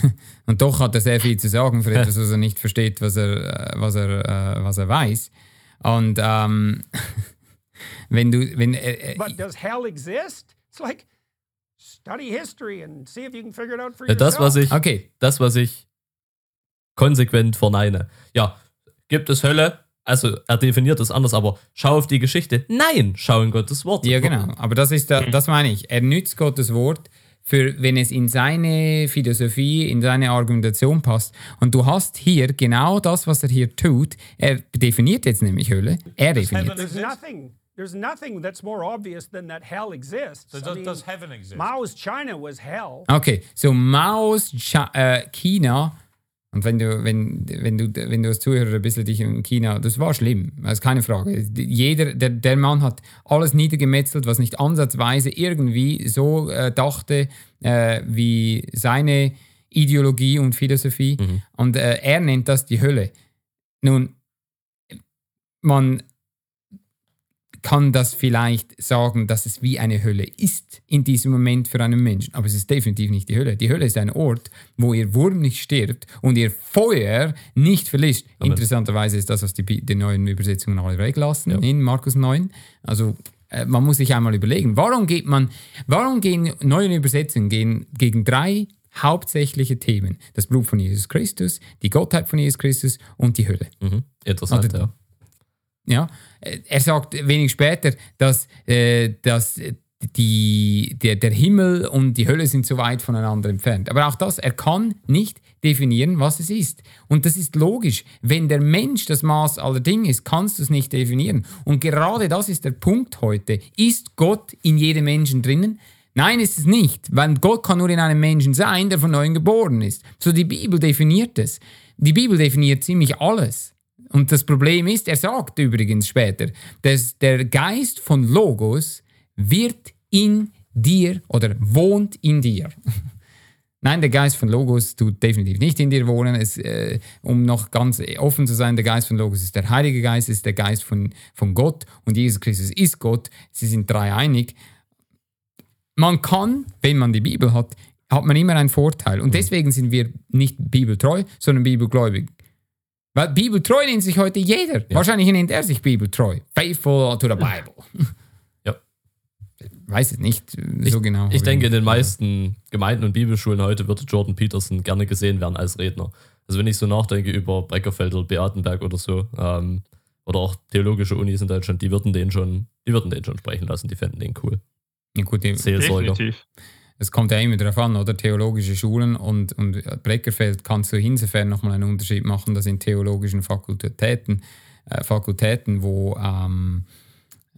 und doch hat er sehr viel zu sagen für etwas, was er nicht versteht, was er, äh, was er, äh, was er weiß. Und ähm, [LAUGHS] wenn du, wenn, äh, äh, But does hell exist? It's like study history and see if you can figure it out for yourself. Das, was ich, okay, das, was ich konsequent verneine. Ja, gibt es Hölle? Also, er definiert es anders, aber schau auf die Geschichte. Nein, schau in Gottes Wort. ja genau, aber das ist, da, das meine ich. Er nützt Gottes Wort, für, wenn es in seine Philosophie, in seine Argumentation passt. Und du hast hier genau das, was er hier tut. Er definiert jetzt nämlich Hölle. Er definiert. There's nothing. That's more obvious than that hell exists. So I does, mean, does heaven exist? Mao's China was hell. Okay, so Maos Cha äh, China, und wenn du, wenn, wenn du, wenn du als Zuhörer ein bisschen dich in China, das war schlimm, das ist keine Frage. Jeder, der, der Mann hat alles niedergemetzelt, was nicht ansatzweise irgendwie so äh, dachte, äh, wie seine Ideologie und Philosophie. Und äh, er nennt das die Hölle. Nun, man kann das vielleicht sagen, dass es wie eine Hölle ist in diesem Moment für einen Menschen. Aber es ist definitiv nicht die Hölle. Die Hölle ist ein Ort, wo ihr Wurm nicht stirbt und ihr Feuer nicht verlischt. Interessanterweise ist das, was die, die neuen Übersetzungen alle weglassen in Markus 9. Also äh, man muss sich einmal überlegen, warum geht man, warum gehen neue Übersetzungen gehen gegen drei hauptsächliche Themen? Das Blut von Jesus Christus, die Gottheit von Jesus Christus und die Hölle. Mhm. Interessant, Warte. ja. Ja, Äh, er sagt wenig später, dass, äh, dass die, der, der Himmel und die Hölle sind so weit voneinander entfernt. Aber auch das, er kann nicht definieren, was es ist. Und das ist logisch. Wenn der Mensch das Maß aller Dinge ist, kannst du es nicht definieren. Und gerade das ist der Punkt heute. Ist Gott in jedem Menschen drinnen? Nein, ist es nicht, weil Gott kann nur in einem Menschen sein, der von neuem geboren ist. So die Bibel definiert es. Die Bibel definiert ziemlich alles. Und das Problem ist, er sagt übrigens später, dass der Geist von Logos wird in dir oder wohnt in dir. [LAUGHS] Nein, der Geist von Logos tut definitiv nicht in dir wohnen. Es, äh, um noch ganz offen zu sein, der Geist von Logos ist der Heilige Geist, ist der Geist von, von Gott und Jesus Christus ist Gott. Sie sind dreieinig. Man kann, wenn man die Bibel hat, hat man immer einen Vorteil. Und deswegen sind wir nicht bibeltreu, sondern bibelgläubig. Weil bibeltreu nennt sich heute jeder. Wahrscheinlich nennt er sich bibeltreu. Faithful to the Bible. [LAUGHS] Ja. Weiß es nicht äh, so genau. Ich denke, in den meisten Gemeinden und Bibelschulen heute würde Jordan Peterson gerne gesehen werden als Redner. Also wenn ich so nachdenke über Breckerfeld oder Beatenberg oder so, ähm, oder auch theologische Unis in Deutschland, die würden den schon, die würden den schon sprechen lassen, die fänden den cool. Ja, gut, Seelsorger. Definitiv. Es kommt ja immer darauf an, oder? Theologische Schulen und, und Breckerfeld kannst du insofern nochmal einen Unterschied machen, dass in theologischen Fakultäten, äh, Fakultäten wo, ähm,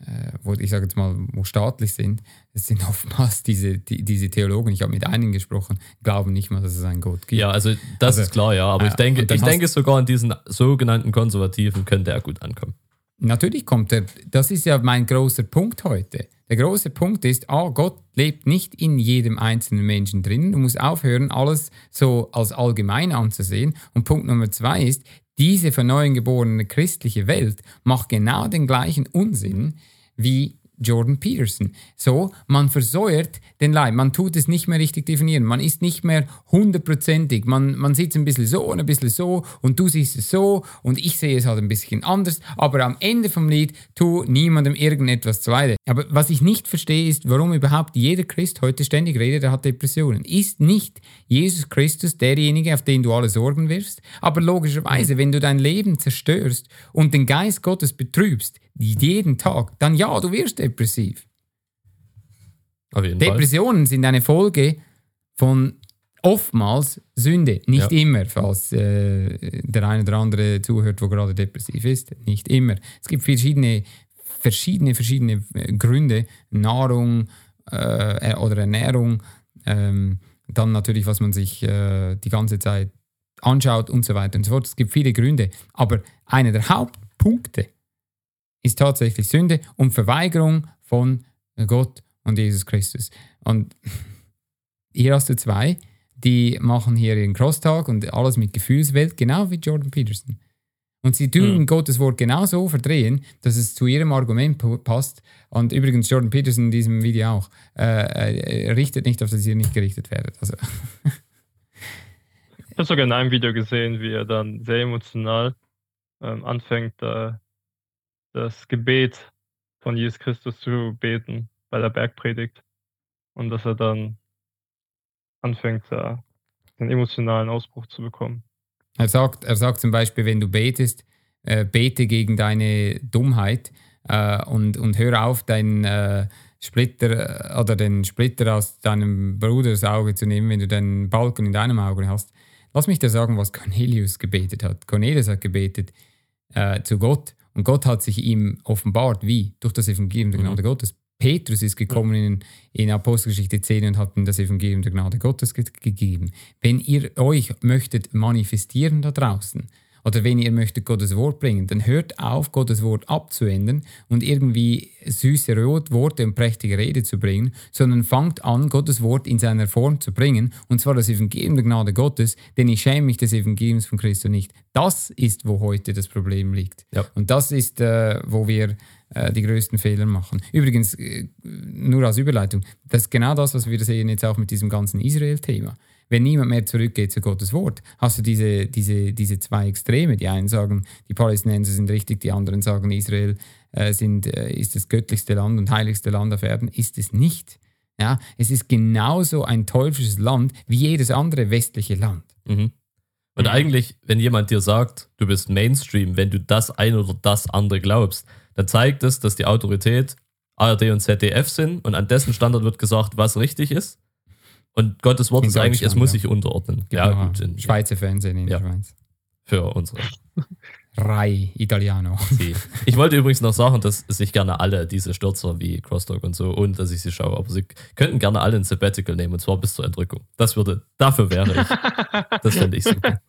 äh, wo ich sage jetzt mal, wo staatlich sind, es sind [LAUGHS] oftmals diese, die, diese Theologen, ich habe mit einigen gesprochen, glauben nicht mal, dass es einen Gott gibt. Ja, also das Also, ist klar, ja. Aber äh, ich denke, ich denke sogar in diesen sogenannten Konservativen könnte er gut ankommen. Natürlich kommt er, das ist ja mein großer Punkt heute. Der große Punkt ist, ah, Gott lebt nicht in jedem einzelnen Menschen drin. Du musst aufhören, alles so als allgemein anzusehen. Und Punkt Nummer zwei ist, diese von neuem geborene christliche Welt macht genau den gleichen Unsinn wie Jordan Peterson. So, man versäuert den Leib, man tut es nicht mehr richtig definieren, man ist nicht mehr hundertprozentig, man, man sieht es ein bisschen so und ein bisschen so und du siehst es so und ich sehe es halt ein bisschen anders, aber am Ende vom Lied tu niemandem irgendetwas zuleide. Aber was ich nicht verstehe ist, warum überhaupt jeder Christ heute ständig redet, er hat Depressionen. Ist nicht Jesus Christus derjenige, auf den du alle Sorgen wirfst? Aber logischerweise, wenn du dein Leben zerstörst und den Geist Gottes betrübst, jeden Tag, dann ja, du wirst depressiv. Jeden Fall. Depressionen sind eine Folge von oftmals Sünde. Nicht Ja. immer, falls äh, der eine oder andere zuhört, wo gerade depressiv ist. Nicht immer. Es gibt verschiedene, verschiedene, verschiedene äh, Gründe. Nahrung äh, oder Ernährung. Ähm, dann natürlich, was man sich äh, die ganze Zeit anschaut und so weiter und so fort. Es gibt viele Gründe. Aber einer der Hauptpunkte ist tatsächlich Sünde und Verweigerung von Gott und Jesus Christus. Und [LAUGHS] hier hast du zwei, die machen hier ihren Crosstag und alles mit Gefühlswelt, genau wie Jordan Peterson. Und sie tun Mhm. Gottes Wort genauso verdrehen, dass es zu ihrem Argument pa- passt. Und übrigens, Jordan Peterson in diesem Video auch, äh, äh, richtet nicht auf, dass ihr nicht gerichtet werdet. Also, Ich habe sogar in einem Video gesehen, wie er dann sehr emotional ähm, anfängt, äh, das Gebet von Jesus Christus zu beten bei der Bergpredigt. Und dass er dann anfängt, einen emotionalen Ausbruch zu bekommen. Er sagt, er sagt zum Beispiel, wenn du betest, äh, bete gegen deine Dummheit äh, und, und hör auf, deinen äh, Splitter äh, oder den Splitter aus deinem Bruders Auge zu nehmen, wenn du den Balken in deinem Auge hast. Lass mich dir sagen, was Cornelius gebetet hat. Cornelius hat gebetet äh, zu Gott und Gott hat sich ihm offenbart. Wie? Durch das Evangelium der Mhm. Gnade Gottes. Petrus ist gekommen in, in Apostelgeschichte 10 und hat ihm das Evangelium der Gnade Gottes ge gegeben. Wenn ihr euch möchtet manifestieren da draußen oder wenn ihr möchtet Gottes Wort bringen, dann hört auf, Gottes Wort abzuändern und irgendwie süße Worte und prächtige Rede zu bringen, sondern fangt an, Gottes Wort in seiner Form zu bringen, und zwar das Evangelium der Gnade Gottes, denn ich schäme mich des Evangeliums von Christus nicht. Das ist, wo heute das Problem liegt. Ja. Und das ist, äh, wo wir äh, die größten Fehler machen. Übrigens, äh, nur als Überleitung, das ist genau das, was wir sehen jetzt auch mit diesem ganzen Israel-Thema. Wenn niemand mehr zurückgeht zu Gottes Wort, hast du diese, diese, diese zwei Extreme. Die einen sagen, die Palästinenser sind richtig, die anderen sagen, Israel äh, sind, äh, ist das göttlichste Land und heiligste Land auf Erden. Ist es nicht. Ja, es ist genauso ein teuflisches Land wie jedes andere westliche Land. Mhm. Und Mhm. eigentlich, wenn jemand dir sagt, du bist Mainstream, wenn du das ein oder das andere glaubst, dann zeigt es, dass die Autorität ARD und ZDF sind und an dessen Standard wird gesagt, was richtig ist. Und Gottes Wort In ist eigentlich, es muss sich unterordnen. Genau, Ja, gut, in, Schweizer Fernsehen in Ja. der Schweiz. für unsere. [LAUGHS] Rai Italiano. [LAUGHS] Sie. Ich wollte übrigens noch sagen, dass sich gerne alle diese Stürzer wie Crosstalk und so, und dass ich sie schaue, aber sie könnten gerne alle ein Sabbatical nehmen, und zwar bis zur Entrückung. Das würde, dafür wäre ich. [LAUGHS] Das fände ich super.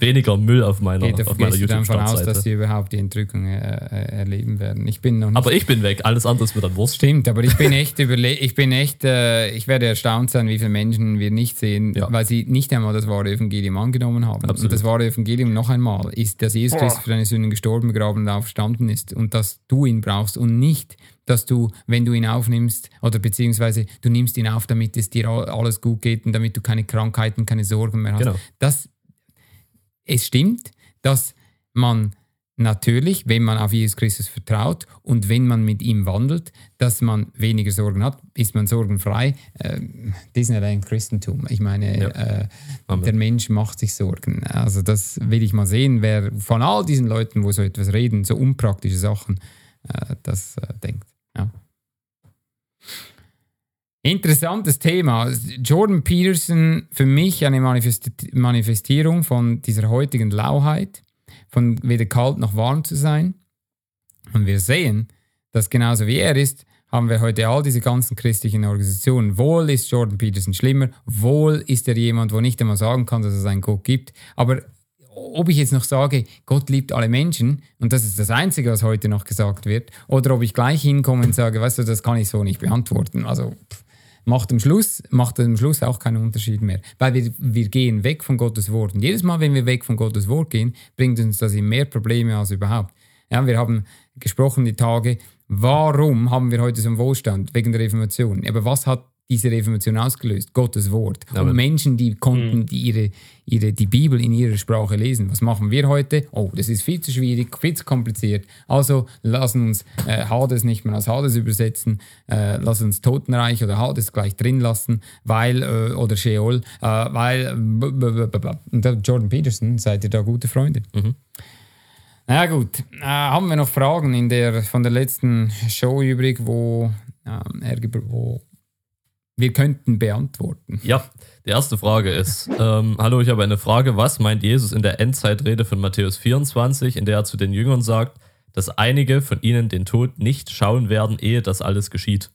Weniger Müll auf meiner, Geht, da auf meiner gehst du dann von aus, dass sie überhaupt die Entrückung äh, äh, erleben werden. Ich bin noch nicht Aber ich bin weg, alles andere ist mir dann Wurst. Stimmt, aber ich bin [LAUGHS] echt überle ich bin echt, äh, ich werde erstaunt sein, wie viele Menschen wir nicht sehen, Ja. weil sie nicht einmal das wahre Evangelium angenommen haben. Absolut. Und das wahre Evangelium noch einmal ist, dass Jesus. Christus für deine Sünden gestorben, begraben und auferstanden ist und dass du ihn brauchst und nicht, dass du, wenn du ihn aufnimmst oder beziehungsweise du nimmst ihn auf, damit es dir all- alles gut geht und damit du keine Krankheiten, keine Sorgen mehr hast. Genau. Das, es stimmt, dass man natürlich, wenn man auf Jesus Christus vertraut und wenn man mit ihm wandelt, dass man weniger Sorgen hat, ist man sorgenfrei. Ähm, Disneyland Christentum. Ich meine, Ja. äh, der Mensch macht sich Sorgen. Also das will ich mal sehen, wer von all diesen Leuten, wo so etwas reden, so unpraktische Sachen, äh, das äh, denkt. Interessantes Thema. Jordan Peterson, für mich eine Manifest Manifestierung von dieser heutigen Lauheit, von weder kalt noch warm zu sein. Und wir sehen, dass genauso wie er ist, haben wir heute all diese ganzen christlichen Organisationen. Wohl ist Jordan Peterson schlimmer, wohl ist er jemand, wo nicht einmal sagen kann, dass es einen Gott gibt. Aber ob ich jetzt noch sage, Gott liebt alle Menschen und das ist das Einzige, was heute noch gesagt wird, oder ob ich gleich hinkomme und sage, weißt du, das kann ich so nicht beantworten. Also pff, macht am Schluss, macht am Schluss auch keinen Unterschied mehr. Weil wir, wir gehen weg von Gottes Wort. Und jedes Mal, wenn wir weg von Gottes Wort gehen, bringt uns das in mehr Probleme als überhaupt. Ja, wir haben gesprochen die Tage, warum haben wir heute so einen Wohlstand? Wegen der Reformation. Aber was hat diese Reformation ausgelöst? Gottes Wort. Amen. Und Menschen, die konnten die ihre, ihre, die Bibel in ihrer Sprache lesen. Was machen wir heute? Oh, das ist viel zu schwierig, viel zu kompliziert. Also lassen uns äh, Hades nicht mehr als Hades übersetzen, äh, lass uns Totenreich oder Hades gleich drin lassen, weil, äh, oder Sheol, äh, weil, b- b- b- b- b- und da Jordan Peterson, seid ihr da gute Freunde? Na gut, äh, haben wir noch Fragen in der, von der letzten Show übrig, wo, ähm, er, wo wir könnten beantworten. Ja, die erste Frage ist: ähm, Hallo, ich habe eine Frage. Was meint Jesus in der Endzeitrede von Matthäus 24, in der er zu den Jüngern sagt, dass einige von ihnen den Tod nicht schauen werden, ehe das alles geschieht?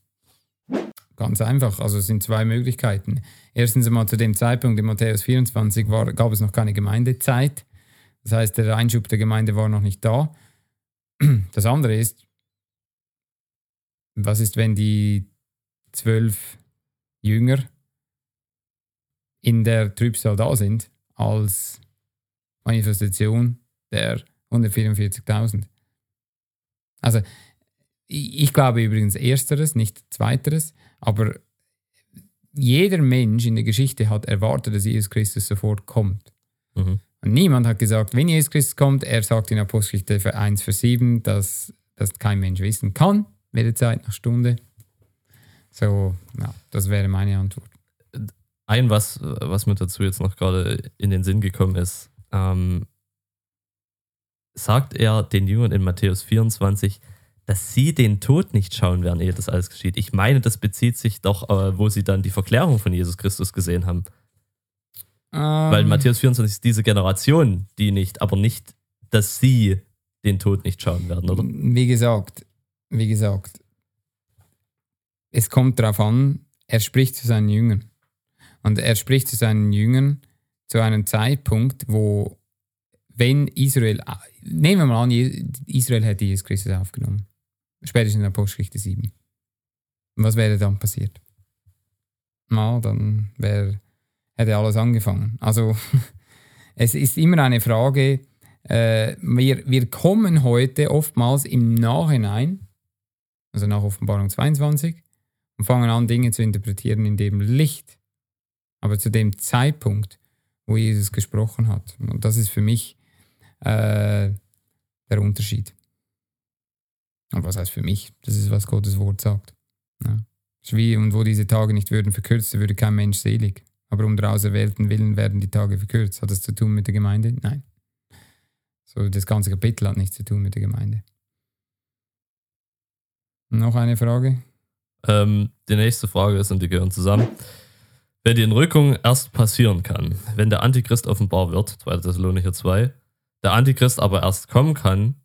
Ganz einfach, also es sind zwei Möglichkeiten. Erstens einmal zu dem Zeitpunkt in Matthäus 24 war, gab es noch keine Gemeindezeit. Das heißt, der Einschub der Gemeinde war noch nicht da. Das andere ist, was ist, wenn die zwölf Jünger in der Trübsal da sind als Manifestation der 144.000? Also, ich glaube übrigens ersteres, nicht zweiteres, aber jeder Mensch in der Geschichte hat erwartet, dass Jesus Christus sofort kommt. Mhm. Und niemand hat gesagt, wenn Jesus Christus kommt, er sagt in Apostelgeschichte 1, Vers 7, dass das kein Mensch wissen kann, weder Zeit noch Stunde. So, ja, das wäre meine Antwort. Ein, was, was mir dazu jetzt noch gerade in den Sinn gekommen ist, ähm, sagt er den Jüngern in Matthäus 24, dass sie den Tod nicht schauen werden, ehe das alles geschieht. Ich meine, das bezieht sich doch, äh, wo sie dann die Verklärung von Jesus Christus gesehen haben. Weil Ähm, Matthäus 24 ist diese Generation, die nicht, aber nicht, dass sie den Tod nicht schauen werden, oder? Wie gesagt, wie gesagt, es kommt darauf an, er spricht zu seinen Jüngern. Und er spricht zu seinen Jüngern zu einem Zeitpunkt, wo, wenn Israel, nehmen wir mal an, Israel hätte Jesus Christus aufgenommen. Spätestens in Apostelgeschichte 7. Und was wäre dann passiert? Na, dann wäre, hätte alles angefangen. Also, [LAUGHS] es ist immer eine Frage, äh, wir, wir kommen heute oftmals im Nachhinein, also nach Offenbarung 22, und fangen an, Dinge zu interpretieren in dem Licht. Aber zu dem Zeitpunkt, wo Jesus gesprochen hat. Und das ist für mich äh, der Unterschied. Und was heißt für mich? Das ist, was Gottes Wort sagt. Ja. Wie, und wo diese Tage nicht würden verkürzt, würde kein Mensch selig. Aber um der Auserwählten willen werden die Tage verkürzt. Hat das zu tun mit der Gemeinde? Nein. So, das ganze Kapitel hat nichts zu tun mit der Gemeinde. Noch eine Frage? Ähm, die nächste Frage ist, und die gehören zusammen. Wenn die Entrückung erst passieren kann, wenn der Antichrist offenbar wird, 2. Thessalonicher 2, der Antichrist aber erst kommen kann,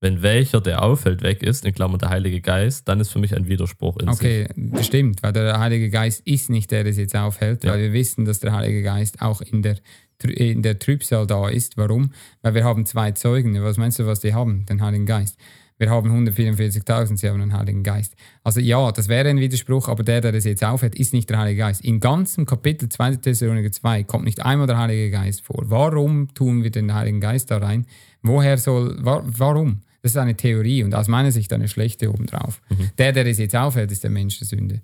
wenn welcher, der auffällt, weg ist, in Klammern der Heilige Geist, dann ist für mich ein Widerspruch in sich. Okay, das stimmt, weil der Heilige Geist ist nicht der, der es jetzt aufhält, Ja. weil wir wissen, dass der Heilige Geist auch in der, in der Trübsal da ist. Warum? Weil wir haben zwei Zeugen. Was meinst du, was die haben? Den Heiligen Geist. Wir haben 144.000, sie haben den Heiligen Geist. Also ja, das wäre ein Widerspruch, aber der, der das jetzt aufhält, ist nicht der Heilige Geist. Im ganzen Kapitel 2. Thessaloniker 2 kommt nicht einmal der Heilige Geist vor. Warum tun wir den Heiligen Geist da rein? Woher soll, wa warum? Das ist eine Theorie und aus meiner Sicht eine schlechte obendrauf. Der, der es jetzt aufhält, ist der Mensch der Sünde.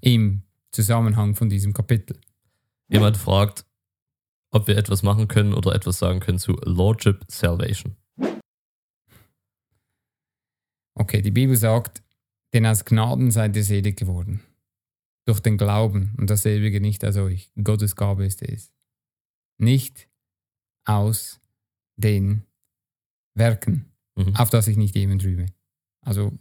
Im Zusammenhang von diesem Kapitel. Jemand fragt, ob wir etwas machen können oder etwas sagen können zu Lordship Salvation. Okay, die Bibel sagt, denn aus Gnaden seid ihr selig geworden. Durch den Glauben und dasselbe nicht aus euch. Gottes Gabe ist es. Nicht aus den Werken, Mhm. auf das ich nicht jemand rühme. Also,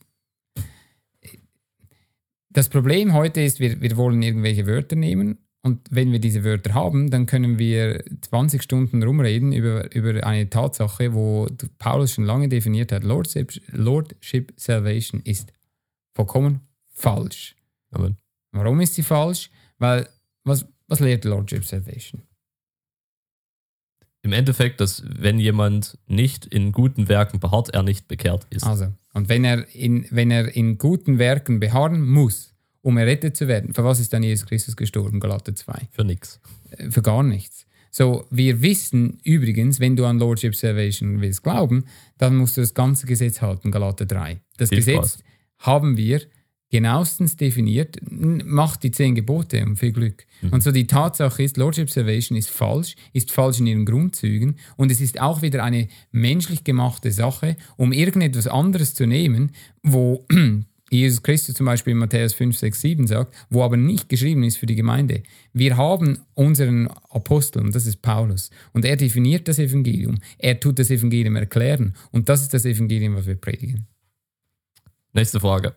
das Problem heute ist, wir, wir wollen irgendwelche Wörter nehmen und wenn wir diese Wörter haben, dann können wir 20 Stunden rumreden über, über eine Tatsache, wo Paulus schon lange definiert hat. Lordship, Lordship Salvation ist vollkommen falsch. Amen. Warum ist sie falsch? Weil, was, was lehrt Lordship Salvation? Im Endeffekt, dass wenn jemand nicht in guten Werken beharrt, er nicht bekehrt ist. Also, und wenn er, in, wenn er in guten Werken beharren muss, um errettet zu werden, für was ist dann Jesus Christus gestorben? Galater 2. Für nix. Äh, Für gar nichts. So, wir wissen übrigens, wenn du an Lordship Salvation willst glauben, dann musst du das ganze Gesetz halten, Galater 3. Das Viel Gesetz Spaß. haben wir genauestens definiert, macht die zehn Gebote und viel Glück. Und so die Tatsache ist, Lordship Salvation ist falsch, ist falsch in ihren Grundzügen und es ist auch wieder eine menschlich gemachte Sache, um irgendetwas anderes zu nehmen, wo [CLEARS THROAT] Jesus Christus zum Beispiel in Matthäus 5, 6, 7 sagt, wo aber nicht geschrieben ist für die Gemeinde. Wir haben unseren Apostel, und das ist Paulus, und er definiert das Evangelium, er tut das Evangelium erklären und das ist das Evangelium, was wir predigen. Nächste Frage.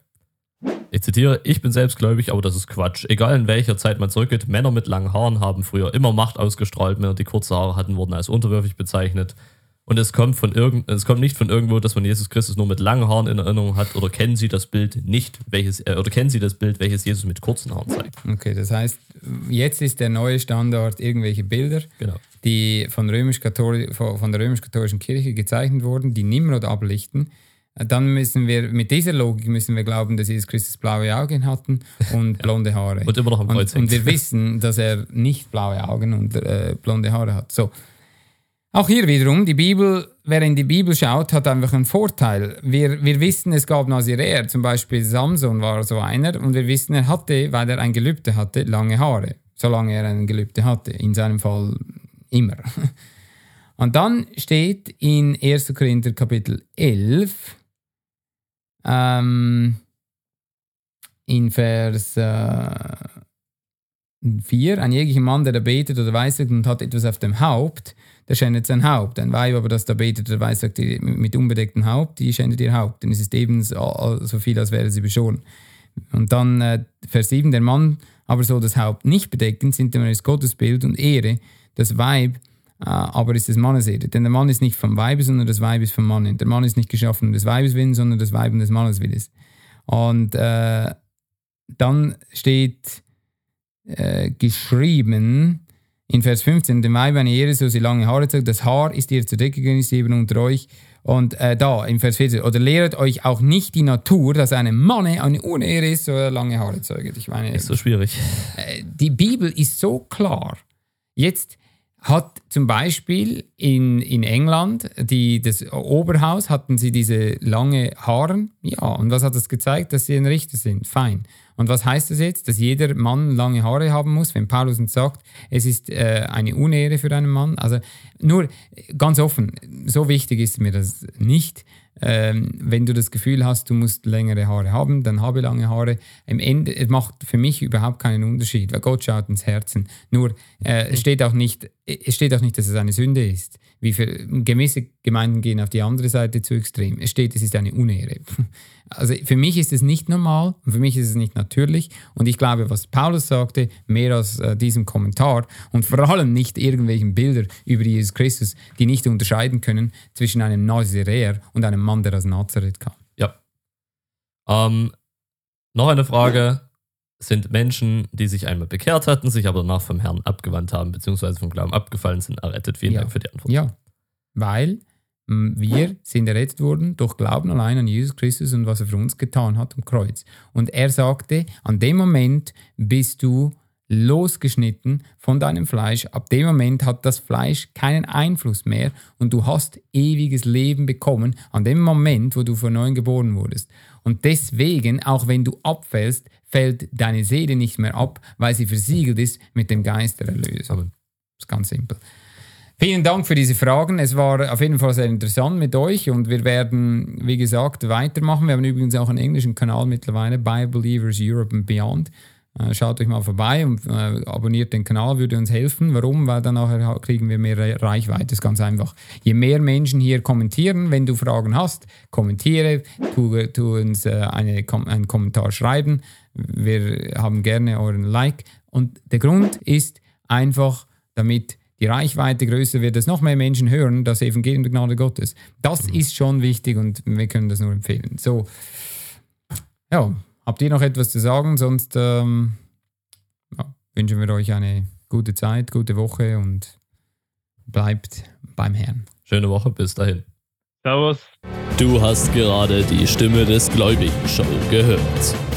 Ich zitiere, ich bin selbstgläubig, aber das ist Quatsch. Egal in welcher Zeit man zurückgeht, Männer mit langen Haaren haben früher immer Macht ausgestrahlt, Männer, die kurze Haare hatten, wurden als unterwürfig bezeichnet. Und es kommt, von irgend, es kommt nicht von irgendwo, dass man Jesus Christus nur mit langen Haaren in Erinnerung hat. Oder kennen Sie das Bild nicht, welches, äh, oder kennen Sie das Bild, welches Jesus mit kurzen Haaren zeigt? Okay, das heißt, jetzt ist der neue Standard irgendwelche Bilder, Genau. die von, römisch von der römisch-katholischen Kirche gezeichnet wurden, die Nimrod ablichten. Dann müssen wir, mit dieser Logik müssen wir glauben, dass Jesus Christus blaue Augen hatten und [LAUGHS] blonde Haare. Und immer noch am Und, Kreuz und hängt. wir wissen, dass er nicht blaue Augen und äh, blonde Haare hat. So. Auch hier wiederum, die Bibel, wer in die Bibel schaut, hat einfach einen Vorteil. Wir, wir wissen, es gab Naziräer, zum Beispiel Samson war so einer, und wir wissen, er hatte, weil er ein Gelübde hatte, lange Haare. Solange er ein Gelübde hatte. In seinem Fall immer. [LAUGHS] Und dann steht in 1. Korinther Kapitel 11, ähm, in Vers äh, 4, ein jeglicher Mann, der da betet oder weissagt und hat etwas auf dem Haupt, der schändet sein Haupt. Ein Weib aber, das da betet oder weissagt die- mit unbedecktem Haupt, die schändet ihr Haupt. Denn es ist eben so, so viel, als wäre sie beschoren. Und dann äh, Vers 7, der Mann aber soll das Haupt nicht bedecken, sind dem Gottes Bild und Ehre. Das Weib äh, aber ist des Mannes Ehre. Denn der Mann ist nicht vom Weibe, sondern das Weib ist vom Mann. Der Mann ist nicht geschaffen um des Weibes willen, sondern das Weib um des Mannes willen. Und äh, dann steht äh, geschrieben in Vers 15, dem Weib eine Ehre, so sie lange Haare zeigt, das Haar ist ihr zur Decke ist eben unter euch. Und äh, da, in Vers 14, oder lehret euch auch nicht die Natur, dass einem Manne eine Unehre ist, so er lange Haare zeugt. Ich meine, Ist so schwierig. äh, die Bibel ist so klar. Jetzt hat zum Beispiel in, in England, die, das Oberhaus, hatten sie diese lange Haaren. Ja, und was hat das gezeigt? Dass sie ein Richter sind. Fein. Und was heißt das jetzt? Dass jeder Mann lange Haare haben muss, wenn Paulus uns sagt, es ist äh, eine Unehre für einen Mann. Also nur ganz offen, so wichtig ist mir das nicht. ähm, wenn du das Gefühl hast, du musst längere Haare haben, dann habe lange Haare. Im Ende, es macht für mich überhaupt keinen Unterschied, weil Gott schaut ins Herzen. Nur äh, es steht auch nicht, es steht auch nicht, dass es eine Sünde ist. Wie für gewisse Gemeinden gehen auf die andere Seite zu extrem. Es steht, es ist eine Unehre. Also für mich ist es nicht normal und für mich ist es nicht natürlich. Und ich glaube, was Paulus sagte, mehr als äh, diesem Kommentar und vor allem nicht irgendwelchen Bilder über Jesus Christus, die nicht unterscheiden können zwischen einem Naziräer und einem Mann, der aus Nazareth kam. Ja. Ähm, noch eine Frage. Sind Menschen, die sich einmal bekehrt hatten, sich aber danach vom Herrn abgewandt haben, beziehungsweise vom Glauben abgefallen sind, errettet? Vielen Ja. Dank für die Antwort. Ja, weil wir sind errettet worden durch Glauben allein an Jesus Christus und was er für uns getan hat am Kreuz. Und er sagte, an dem Moment bist du losgeschnitten von deinem Fleisch. Ab dem Moment hat das Fleisch keinen Einfluss mehr und du hast ewiges Leben bekommen an dem Moment, wo du von neuem geboren wurdest. Und deswegen, auch wenn du abfällst, fällt deine Seele nicht mehr ab, weil sie versiegelt ist mit dem Geist der Erlösung. Das ist ganz simpel. Vielen Dank für diese Fragen. Es war auf jeden Fall sehr interessant mit euch und wir werden, wie gesagt, weitermachen. Wir haben übrigens auch einen englischen Kanal mittlerweile, Bible Believers Europe and Beyond. Äh, Schaut euch mal vorbei und äh, abonniert den Kanal, würde uns helfen. Warum? Weil dann nachher kriegen wir mehr Re- Reichweite. Das ist ganz einfach. Je mehr Menschen hier kommentieren, wenn du Fragen hast, kommentiere, tu, tu uns äh, eine, einen Kommentar schreiben. Wir haben gerne euren Like. Und der Grund ist einfach, damit die Reichweite größer wird, dass noch mehr Menschen hören, das Evangelium der Gnade Gottes. Das ist schon wichtig und wir können das nur empfehlen. So, ja, habt ihr noch etwas zu sagen? Sonst ähm, ja, wünschen wir euch eine gute Zeit, gute Woche und bleibt beim Herrn. Schöne Woche, bis dahin. Servus. Du hast gerade die Stimme des Gläubigen Show gehört.